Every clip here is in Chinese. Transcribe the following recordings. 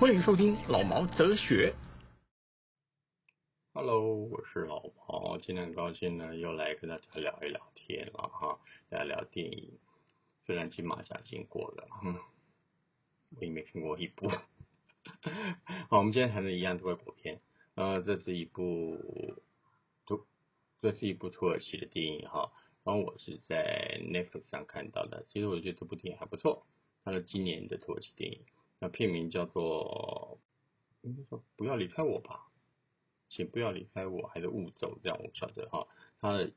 欢迎收听老毛哲学。Hello，我是老毛，今天很高兴呢，又来跟大家聊一聊天了哈，聊聊电影。虽然金马奖已经过了，嗯，我也没看过一部。好，我们今天谈的一样都是国片。呃，这是一部土，这是一部土耳其的电影哈。然后我是在 Netflix 上看到的，其实我觉得这部电影还不错。它是今年的土耳其电影。那片名叫做，应该说不要离开我吧，请不要离开我，还是勿走这样，我晓得哈。它的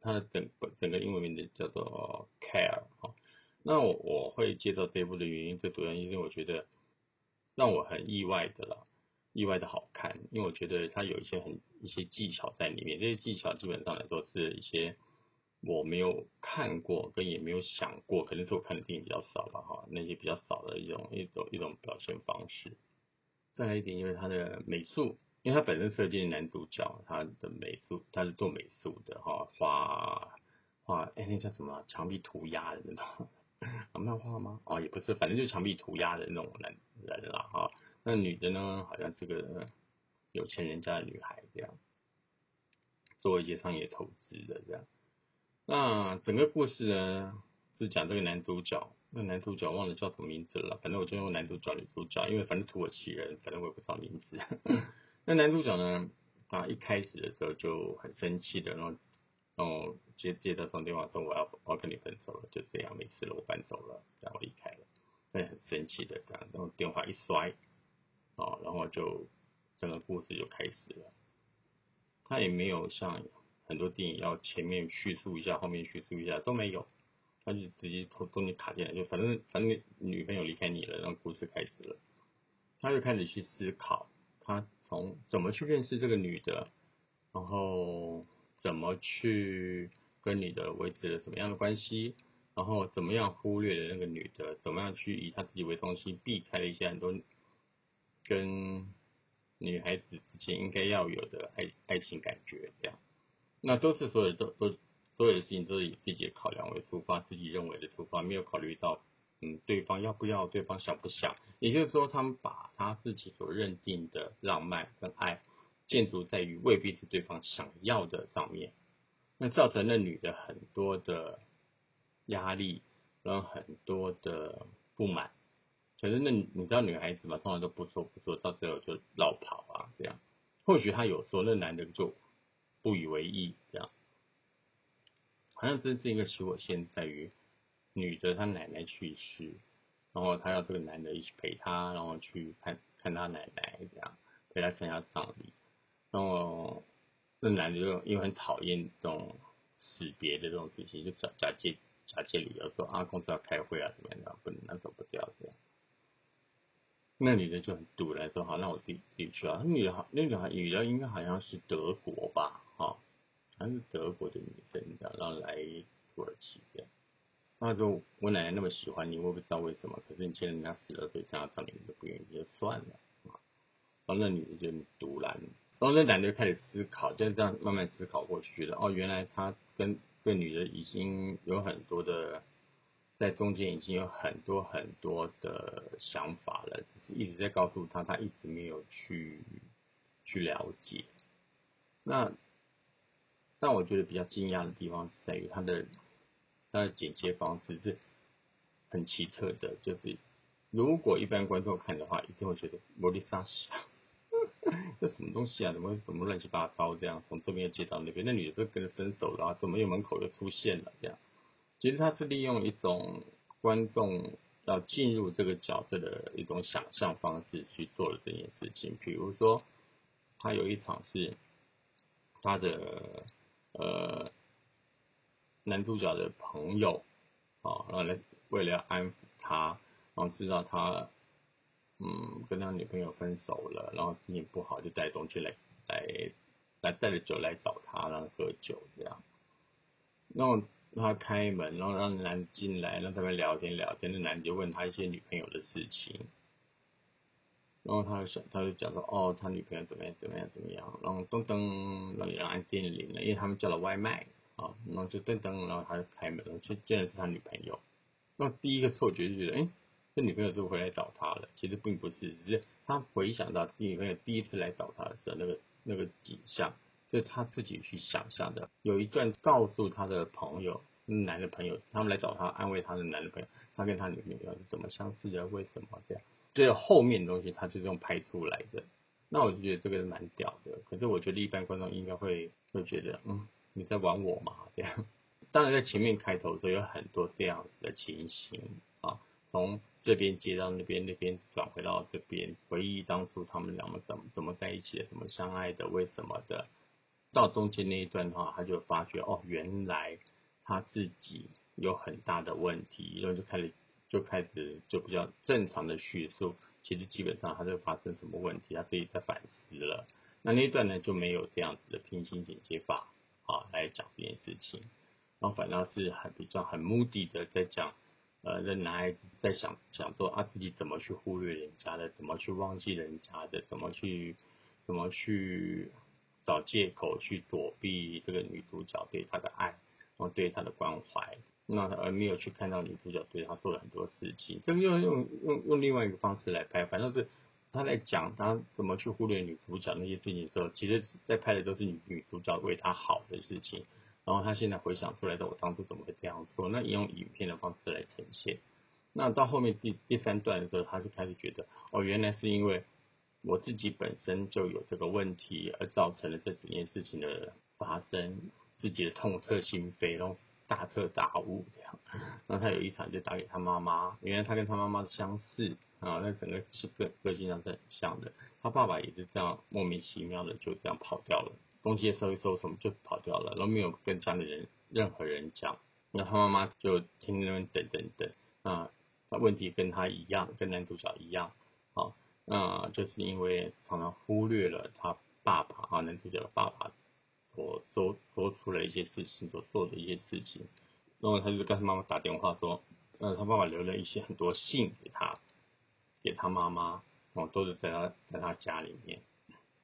它的整整个英文名字叫做 Care 哈。那我我会介绍这部的原因，最主要因为我觉得让我很意外的了，意外的好看，因为我觉得它有一些很一些技巧在里面，这些技巧基本上来说是一些。我没有看过，跟也没有想过，可能是我看的电影比较少吧，哈，那些比较少的一种一种一种表现方式。再来一点，因为它的美术，因为他本身设计的男主角，他的美术他是做美术的，哈，画画，哎，那叫什么？墙壁涂鸦的那种，啊，漫画吗？哦，也不是，反正就是墙壁涂鸦的那种男人啦，哈。那女的呢，好像是个有钱人家的女孩，这样，做一些商业投资的这样。那整个故事呢，是讲这个男主角，那男主角忘了叫什么名字了，反正我就用男主角、女主角，因为反正土耳其人，反正我也不知道名字。那男主角呢，他一开始的时候就很生气的，然后，然后接接到通电话说我要我要跟你分手了，就这样没事了，我搬走了，然后离开了，那很生气的这样，然后电话一摔，哦，然后就整个故事就开始了，他也没有像。很多电影要前面叙述一下，后面叙述一下都没有，他就直接从中间卡进来，就反正反正女朋友离开你了，然后故事开始了，他就开始去思考，他从怎么去认识这个女的，然后怎么去跟女的维持了什么样的关系，然后怎么样忽略了那个女的，怎么样去以他自己为中心，避开了一些很多跟女孩子之间应该要有的爱爱情感觉，这样。那都是所有都都所有的事情都是以自己的考量为出发，自己认为的出发，没有考虑到嗯对方要不要，对方想不想。也就是说，他们把他自己所认定的浪漫跟爱建筑在于未必是对方想要的上面，那造成了女的很多的压力，然后很多的不满。可是那你知道女孩子嘛，通常都不说不说，到最后就绕跑啊这样。或许他有说，那男的就。不以为意，这样，好像真是一个起火线在于女的她奶奶去世，然后她要这个男的一起陪她，然后去看看她奶奶，这样陪她参加葬礼，然后那男的就因为很讨厌这种死别的这种事情，就假假借假借理由说啊公司要开会啊怎么样，不能那走不掉这样。那女的就很堵来说好，那我自己自己去啊。那女的好，那女孩女的应该好像是德国吧，哈，好像是德国的女生，然后来土耳其这样。那就我奶奶那么喜欢你，我也不知道为什么，可是你见人家死了，所以这样葬礼你都不愿意，就算了。然后那女的就独揽，然后那男的开始思考，就这样慢慢思考过去，觉得哦，原来他跟这女的已经有很多的。在中间已经有很多很多的想法了，只是一直在告诉他，他一直没有去去了解。那但我觉得比较惊讶的地方是在于他的他的剪接方式是很奇特的，就是如果一般观众看的话，一定会觉得摩利莎西，这什么东西啊？怎么怎么乱七八糟这样？从这边接到那边，那女的都跟着分手了，怎么又门口又出现了这样？其实他是利用一种观众要进入这个角色的一种想象方式去做了这件事情。比如说，他有一场是他的呃男主角的朋友啊，然后来为了安抚他，然后知道他嗯跟他女朋友分手了，然后心情不好，就带东西来来来带着酒来找他，然后喝酒这样。然后他开门，然后让男进来，让他们聊天聊天。那男就问他一些女朋友的事情，然后他就想，他就讲说，哦，他女朋友怎么样怎么样怎么样。然后噔噔，然后有按电铃了，因为他们叫了外卖啊，然后就噔噔，然后他就开门，就见的是他女朋友。那第一个错觉就觉得，哎，这女朋友是不是回来找他了？其实并不是，只是他回想到女朋友第一次来找他的时候，那个那个景象。是他自己去想象的。有一段告诉他的朋友，男的朋友，他们来找他安慰他的男的朋友，他跟他女朋友是怎么相似的？为什么这样？这后面的东西他就用拍出来的。那我就觉得这个蛮屌的。可是我觉得一般观众应该会会觉得，嗯，你在玩我嘛？这样。当然在前面开头的时候有很多这样子的情形啊，从这边接到那边，那边转回到这边，回忆当初他们两个怎么怎么在一起的，怎么相爱的，为什么的。到中间那一段的话，他就发觉哦，原来他自己有很大的问题，然后就开始就开始就比较正常的叙述，其实基本上他就发生什么问题，他自己在反思了。那那一段呢就没有这样子的平行剪接法啊来讲这件事情，然后反倒是很比较很目的的在讲，呃，那男孩子在想想说啊自己怎么去忽略人家的，怎么去忘记人家的，怎么去怎么去。找借口去躲避这个女主角对他的爱，然后对他的关怀，那而没有去看到女主角对他做了很多事情。这个用用用用另外一个方式来拍，反正是他在讲他怎么去忽略女主角那些事情的时候，其实在拍的都是女女主角为他好的事情。然后他现在回想出来的，我当初怎么会这样做？那用影片的方式来呈现。那到后面第第三段的时候，他就开始觉得，哦，原来是因为。我自己本身就有这个问题，而造成了这几件事情的发生，自己的痛彻心扉，然后大彻大悟这样。他有一场就打给他妈妈，原来他跟他妈妈相似啊，那整个是个个性上是很像的。他爸爸也是这样莫名其妙的就这样跑掉了，东西收一收什么就跑掉了，然后没有跟家里人任何人讲。那他妈妈就天天那边等等等啊，那问题跟他一样，跟男主角一样啊。那就是因为常常忽略了他爸爸啊，男主角的爸爸所做做出了一些事情，所做的一些事情，然后他就跟他妈妈打电话说，呃，他爸爸留了一些很多信给他，给他妈妈，然后，都是在他在他家里面，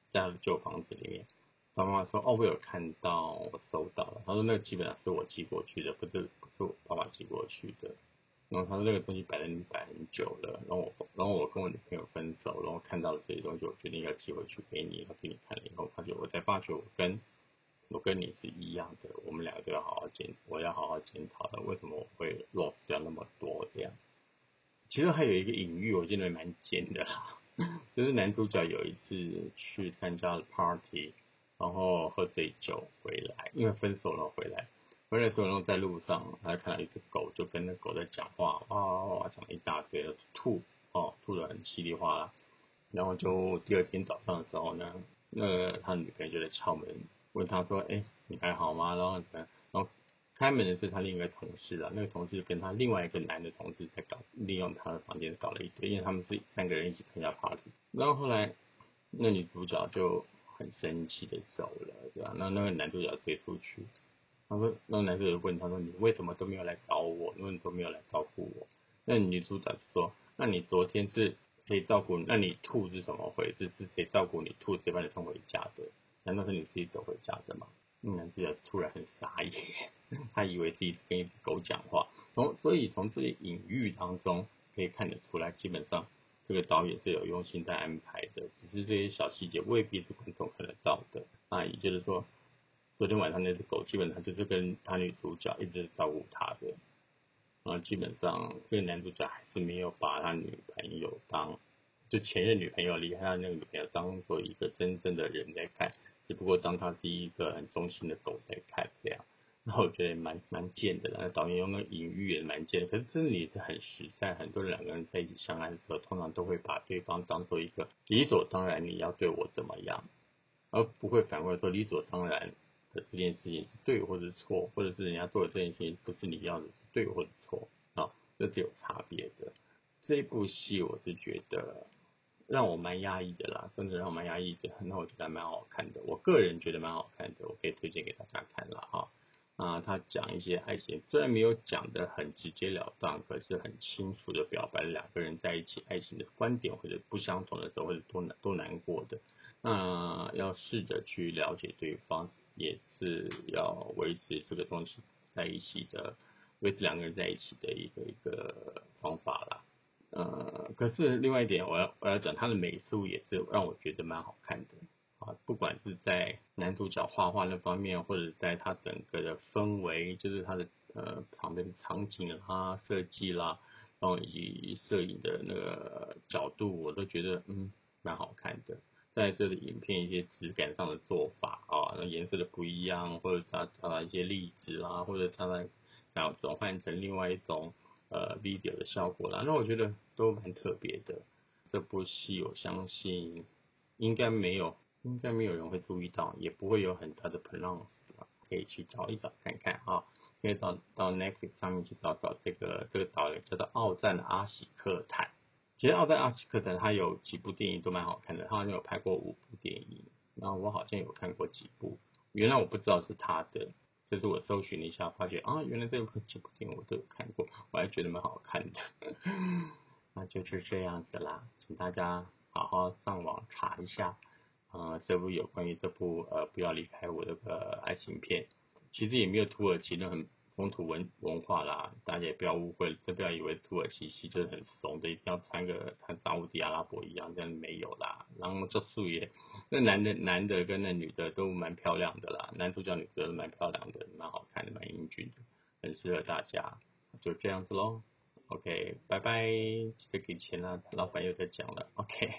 在他的旧房子里面。他妈妈说，哦，我有看到，我收到了。他说，那个基本上是我寄过去的，不是不是我爸爸寄过去的。然后他说那个东西摆在你摆很久了，然后我然后我跟我女朋友分手，然后看到了这些东西，我决定要寄回去给你，要给你看了以后，发觉我才发觉我跟我跟你是一样的，我们两个都要好好检，我要好好检讨的，为什么我会 loss 掉那么多这样？其实还有一个隐喻，我觉得蛮尖的啦，就是男主角有一次去参加了 party，然后喝醉酒回来，因为分手了回来。回来的时候，在路上，他看到一只狗，就跟那狗在讲话，哇哇讲了一大堆，吐哦，吐的很稀里哗啦。然后就第二天早上的时候呢，那他女朋友就在敲门，问他说：“哎，你还好吗？”然后然后开门的是他另一个同事啊，那个同事跟他另外一个男的同事在搞，利用他的房间搞了一堆，因为他们是三个人一起参加 party。然后后来那女主角就很生气的走了，对吧？那那个男主角追出去。他说：“那个男主角问他说，你为什么都没有来找我？因为你都没有来照顾我。”那女主角就说：“那你昨天是谁照顾？那你吐是怎么回事？是谁照顾你吐，谁把你送回家的？难道是你自己走回家的吗？”那男主角突然很傻眼，他以为自己跟一只狗讲话。从所以从这些隐喻当中可以看得出来，基本上这个导演是有用心在安排的，只是这些小细节未必是观众看得到的啊。也就是说。昨天晚上那只狗基本上就是跟他女主角一直照顾他的，啊，基本上这个男主角还是没有把他女朋友当就前任女朋友离开他那个女朋友当做一个真正的人在看，只不过当他是一个很忠心的狗在看这样，然后我觉得蛮蛮贱的，那导演用那隐喻也蛮贱，可是真的也是很实在，很多人两个人在一起相爱的时候，通常都会把对方当做一个理所当然你要对我怎么样，而不会反过来说理所当然。的这件事情是对或者错，或者是人家做的这件事情不是你要的，是对或者错啊，这是有差别的。这部戏我是觉得，让我蛮压抑的啦，甚至让我蛮压抑的。那我觉得蛮好看的，我个人觉得蛮好看的，我可以推荐给大家看了哈。啊，他讲一些爱情，虽然没有讲的很直截了当，可是很清楚的表白了两个人在一起爱情的观点或者不相同的时候，或者多难多难过的。那要试着去了解对方，也是要维持这个东西在一起的，维持两个人在一起的一个一个方法啦。呃，可是另外一点，我要我要讲他的美术也是让我觉得蛮好看的。啊，不管是在男主角画画那方面，或者在他整个的氛围，就是他的呃旁边的场景啊设计啦，然后以及摄影的那个角度，我都觉得嗯蛮好看的。在这里影片一些质感上的做法啊，那颜色的不一样，或者它它一些粒子啦，或者它在然后转换成另外一种呃 video 的效果啦，那我觉得都蛮特别的。这部戏我相信应该没有。应该没有人会注意到，也不会有很大的 pronounce 可以去找一找看看啊，可以到到 Netflix 上面去找找这个这个导演叫做奥赞的阿喜克坦。其实奥赞阿喜克坦他有几部电影都蛮好看的，他好像有拍过五部电影，然后我好像有看过几部，原来我不知道是他的，这是我搜寻了一下，发觉啊，原来这部这部电影我都有看过，我还觉得蛮好看的，那就是这样子啦，请大家好好上网查一下。啊，这部有关于这部呃不要离开我的个爱情片，其实也没有土耳其的很风土文文化啦，大家也不要误会，这不要以为土耳其西就是很怂的，一定要穿个像沙乌地阿拉伯一样，这样没有啦。然后这素颜，那男的男的跟那女的都蛮漂亮的啦，男主角女主角都蛮漂亮的，蛮好看的，蛮英俊的，很适合大家，就这样子喽。OK，拜拜，记得给钱啦，老板又在讲了。OK。